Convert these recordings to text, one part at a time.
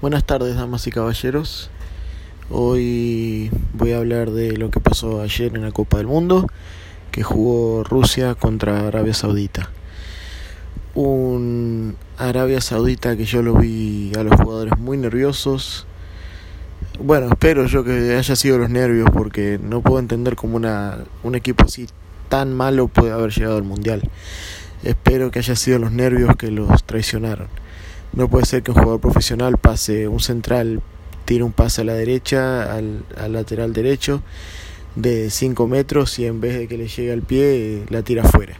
Buenas tardes, damas y caballeros. Hoy voy a hablar de lo que pasó ayer en la Copa del Mundo, que jugó Rusia contra Arabia Saudita. Un Arabia Saudita que yo lo vi a los jugadores muy nerviosos. Bueno, espero yo que haya sido los nervios porque no puedo entender cómo una, un equipo así tan malo puede haber llegado al Mundial. Espero que haya sido los nervios que los traicionaron. No puede ser que un jugador profesional pase un central, tire un pase a la derecha, al, lateral derecho, de 5 metros y en vez de que le llegue al pie, la tira afuera.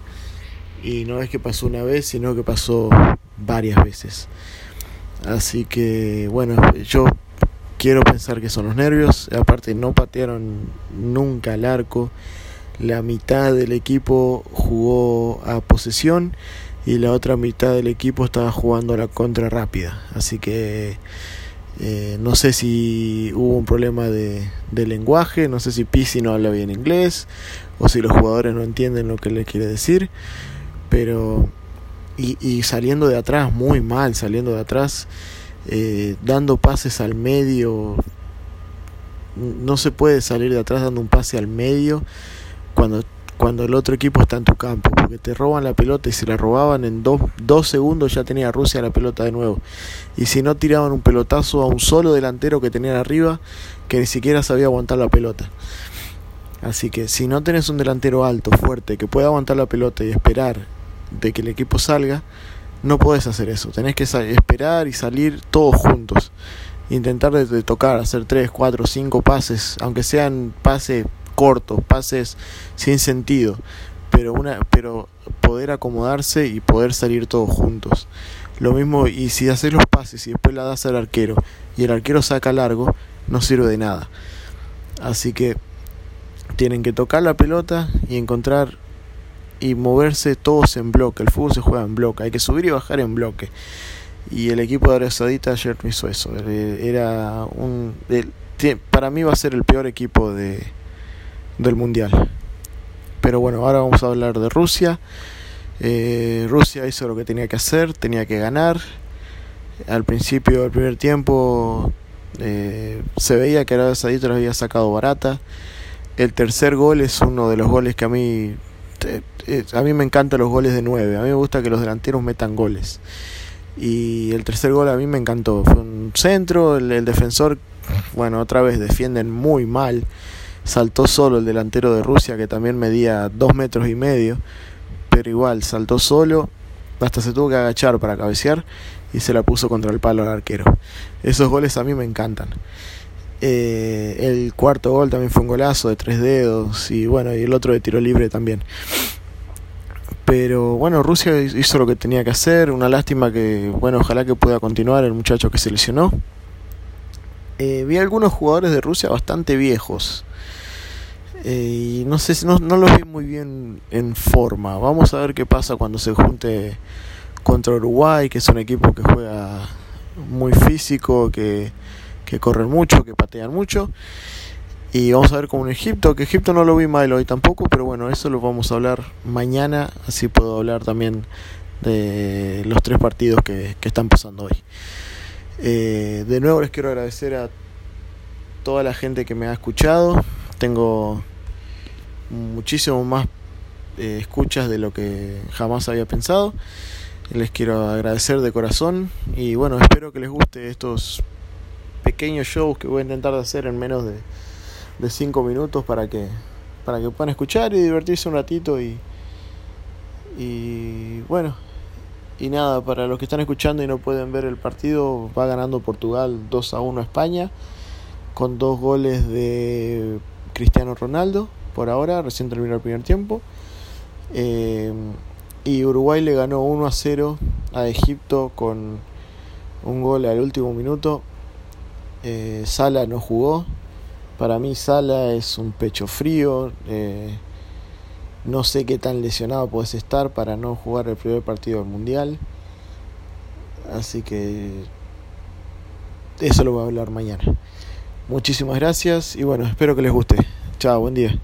Y no es que pasó una vez, sino que pasó varias veces. Así que, bueno, yo quiero pensar que son los nervios. Aparte, no patearon nunca al arco. La mitad del equipo jugó a posesión y la otra mitad del equipo estaba jugando la contra rápida. Así que eh, no sé si hubo un problema de, lenguaje, no sé si Pisi no habla bien inglés o si los jugadores no entienden lo que le quiere decir, pero y, y saliendo de atrás, muy mal, saliendo de atrás, eh, dando pases al medio, no se puede salir de atrás dando un pase al medio cuando cuando el otro equipo está en tu campo, porque te roban la pelota y si la robaban en dos, dos segundos ya tenía Rusia la pelota de nuevo. Y si no tiraban un pelotazo a un solo delantero que tenían arriba, que ni siquiera sabía aguantar la pelota. Así que si no tenés un delantero alto, fuerte, que pueda aguantar la pelota y esperar de que el equipo salga, no podés hacer eso. Tenés que esperar y salir todos juntos. Intentar de, tocar, hacer 3, 4, 5 pases, aunque sean pases cortos, pases sin sentido, pero una pero poder acomodarse y poder salir todos juntos. Lo mismo y si haces los pases y después la das al arquero y el arquero saca largo, no sirve de nada. Así que tienen que tocar la pelota y encontrar y moverse todos en bloque. El fútbol se juega en bloque, hay que subir y bajar en bloque. Y el equipo de Arabia Saudita ayer no hizo eso. Era un para mí va a ser el peor equipo de del mundial. Pero bueno, ahora vamos a hablar de Rusia. Eh, Rusia hizo lo que tenía que hacer, tenía que ganar. Al principio del primer tiempo eh, se veía que Arabia Saudita lo había sacado barata. El tercer gol es uno de los goles que a mí eh, a mí me encantan los goles de 9. A mí me gusta que los delanteros metan goles. Y el tercer gol a mí me encantó. Fue un centro, el defensor, bueno, otra vez defienden muy mal saltó solo el delantero de Rusia que también medía dos metros y medio, pero igual saltó solo, hasta se tuvo que agachar para cabecear y se la puso contra el palo al arquero. Esos goles a mí me encantan. Eh, el cuarto gol también fue un golazo de tres dedos y bueno, y el otro de tiro libre también. Pero bueno, Rusia hizo lo que tenía que hacer. Una lástima que, bueno, ojalá que pueda continuar el muchacho que se lesionó. Eh, vi algunos jugadores de Rusia bastante viejos. Eh, y no sé, no, no los vi muy bien en forma. Vamos a ver qué pasa cuando se junte contra Uruguay, que es un equipo que juega muy físico, que, que corren mucho, que patean mucho. Y vamos a ver con Egipto, que Egipto no lo vi mal hoy tampoco, pero bueno, eso lo vamos a hablar mañana, así puedo hablar también de los tres partidos que, que están pasando hoy. Eh, de nuevo les quiero agradecer a toda la gente que me ha escuchado. Tengo muchísimo más eh, escuchas de lo que jamás había pensado. Les quiero agradecer de corazón y bueno, espero que les guste estos pequeños shows que voy a intentar hacer en menos de, de cinco minutos para que, para que puedan escuchar y divertirse un ratito y, y bueno, y nada, para los que están escuchando y no pueden ver el partido, va ganando Portugal 2 a 1 a España con dos goles de Cristiano Ronaldo por ahora, recién terminó el primer tiempo. Eh, y Uruguay le ganó 1 a 0 a Egipto con un gol al último minuto. Eh, Sala no jugó. Para mí Sala es un pecho frío. Eh, no sé qué tan lesionado puedes estar para no jugar el primer partido del Mundial. Así que eso lo voy a hablar mañana. Muchísimas gracias y bueno, espero que les guste. Chao, buen día.